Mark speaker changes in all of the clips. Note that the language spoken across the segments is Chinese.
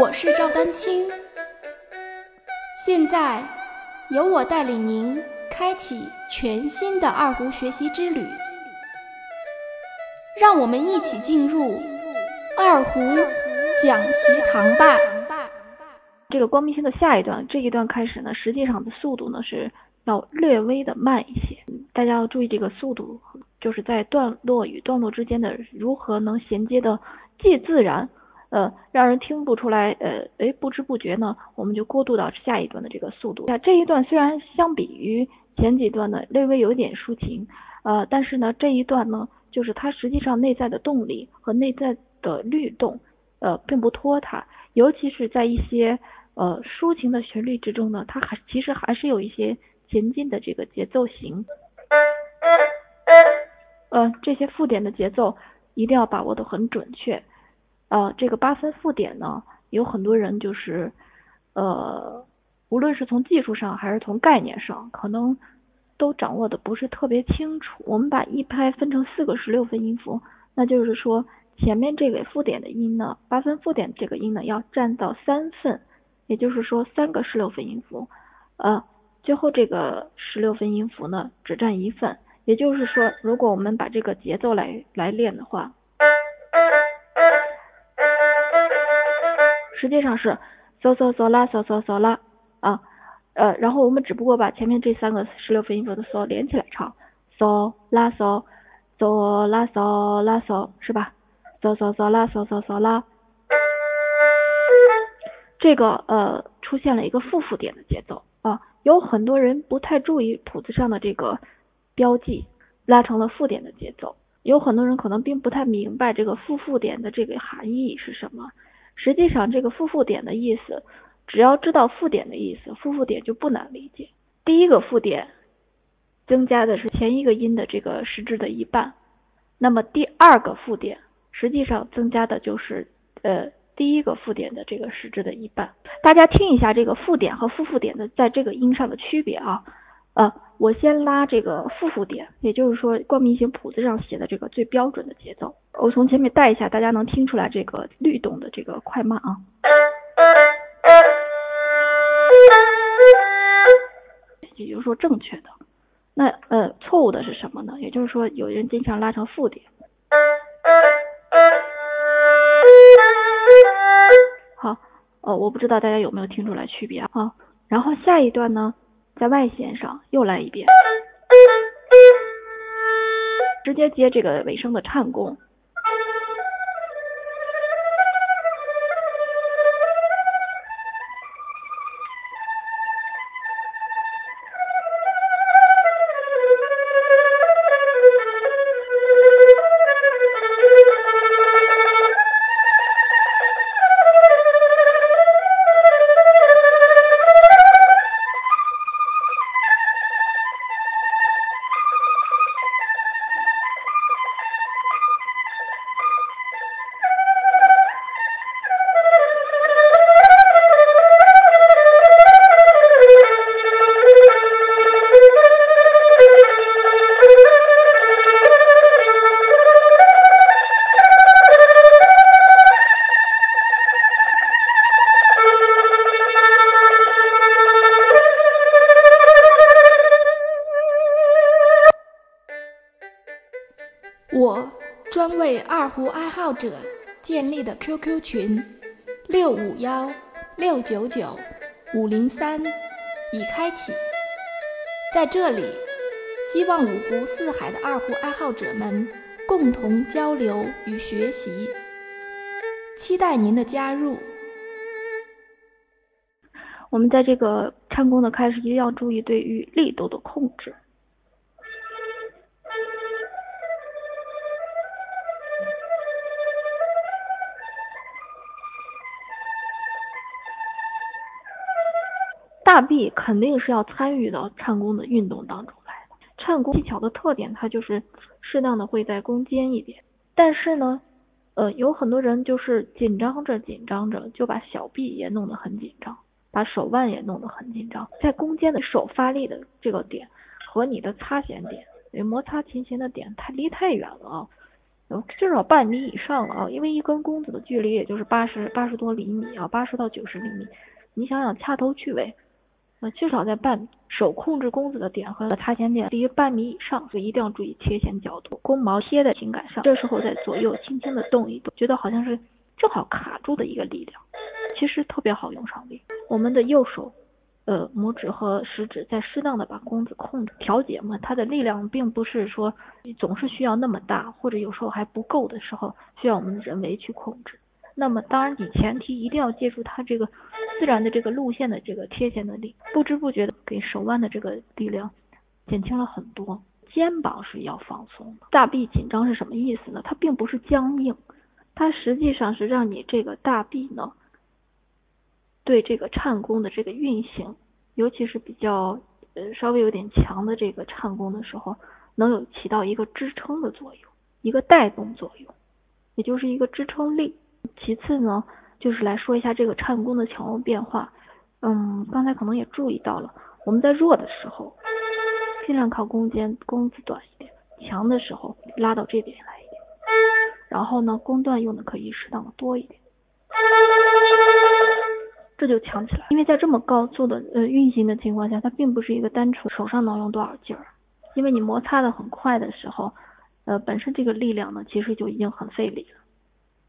Speaker 1: 我是赵丹青，现在由我带领您开启全新的二胡学习之旅，让我们一起进入二胡讲习堂吧。
Speaker 2: 这个光明星的下一段，这一段开始呢，实际上的速度呢是要略微的慢一些，大家要注意这个速度，就是在段落与段落之间的如何能衔接的既自然。呃，让人听不出来，呃，哎，不知不觉呢，我们就过渡到下一段的这个速度。那这一段虽然相比于前几段呢，略微有点抒情，呃，但是呢，这一段呢，就是它实际上内在的动力和内在的律动，呃，并不拖沓，尤其是在一些呃抒情的旋律之中呢，它还其实还是有一些前进的这个节奏型。呃，这些附点的节奏一定要把握的很准确。呃，这个八分附点呢，有很多人就是，呃，无论是从技术上还是从概念上，可能都掌握的不是特别清楚。我们把一拍分成四个十六分音符，那就是说前面这个附点的音呢，八分附点这个音呢要占到三份，也就是说三个十六分音符，呃，最后这个十六分音符呢只占一份，也就是说，如果我们把这个节奏来来练的话。实际上是嗦嗦嗦啦嗦嗦嗦啦啊，呃，然后我们只不过把前面这三个十六分音符的嗦连起来唱，嗦啦嗦，嗦啦嗦啦嗦，是吧？嗦嗦嗦啦嗦嗦嗦啦，这个呃出现了一个复复点的节奏啊，有很多人不太注意谱子上的这个标记，拉成了复点的节奏，有很多人可能并不太明白这个复复点的这个含义是什么。实际上，这个复复点的意思，只要知道复点的意思，复复点就不难理解。第一个复点增加的是前一个音的这个时值的一半，那么第二个复点实际上增加的就是呃第一个附点的这个时值的一半。大家听一下这个附点和复复点的在这个音上的区别啊。呃，我先拉这个复复点，也就是说光明星谱子上写的这个最标准的节奏。我从前面带一下，大家能听出来这个律动的这个快慢啊。也就是说正确的。那呃错误的是什么呢？也就是说有人经常拉成负点。好，呃我不知道大家有没有听出来区别啊。然后下一段呢？在外弦上又来一遍，直接接这个尾声的颤弓。
Speaker 1: 我专为二胡爱好者建立的 QQ 群六五幺六九九五零三已开启，在这里，希望五湖四海的二胡爱好者们共同交流与学习，期待您的加入。
Speaker 2: 我们在这个唱功的开始，一定要注意对于力度的控制。大臂肯定是要参与到唱功的运动当中来的。唱功技巧的特点，它就是适当的会在弓尖一点。但是呢，呃，有很多人就是紧张着紧张着，就把小臂也弄得很紧张，把手腕也弄得很紧张。在弓尖的手发力的这个点和你的擦弦点，摩擦琴弦的点太离太远了啊。至少半米以上了啊，因为一根弓子的距离也就是八十八十多厘米啊，八十到九十厘米，你想想掐头去尾，那至少在半。手控制弓子的点和擦弦点离半米以上，所以一定要注意切弦角度。弓毛贴在琴杆上，这时候在左右轻轻的动一动，觉得好像是正好卡住的一个力量，其实特别好用上力。我们的右手。呃，拇指和食指在适当的把弓子控制调节嘛，它的力量并不是说总是需要那么大，或者有时候还不够的时候，需要我们人为去控制。那么当然，你前提一定要借助它这个自然的这个路线的这个贴弦的力，不知不觉的给手腕的这个力量减轻了很多。肩膀是要放松的，大臂紧张是什么意思呢？它并不是僵硬，它实际上是让你这个大臂呢。对这个颤弓的这个运行，尤其是比较呃稍微有点强的这个颤弓的时候，能有起到一个支撑的作用，一个带动作用，也就是一个支撑力。其次呢，就是来说一下这个颤弓的强弱变化。嗯，刚才可能也注意到了，我们在弱的时候，尽量靠弓尖，弓子短一点；强的时候拉到这边来一点。然后呢，弓段用的可以适当的多一点。这就强起来，因为在这么高速的呃运行的情况下，它并不是一个单纯手上能用多少劲儿，因为你摩擦的很快的时候，呃本身这个力量呢其实就已经很费力了。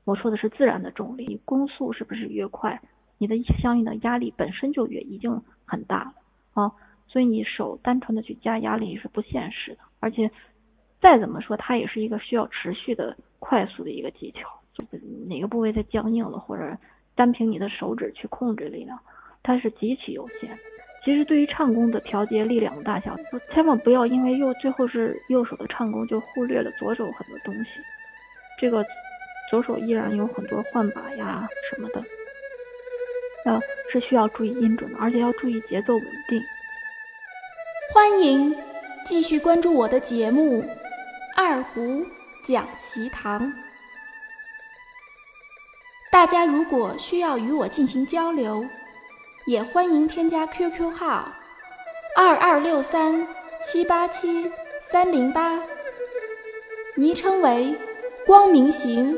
Speaker 2: 我说的是自然的重力，你攻速是不是越快，你的相应的压力本身就越已经很大了啊，所以你手单纯的去加压力是不现实的，而且再怎么说它也是一个需要持续的快速的一个技巧，就哪个部位在僵硬了或者。单凭你的手指去控制力量，它是极其有限。其实对于唱功的调节力量的大小，千万不要因为右最后是右手的唱功就忽略了左手很多东西。这个左手依然有很多换把呀什么的，呃，是需要注意音准的，而且要注意节奏稳定。
Speaker 1: 欢迎继续关注我的节目《二胡讲习堂》。大家如果需要与我进行交流，也欢迎添加 QQ 号二二六三七八七三零八，昵称为光明行。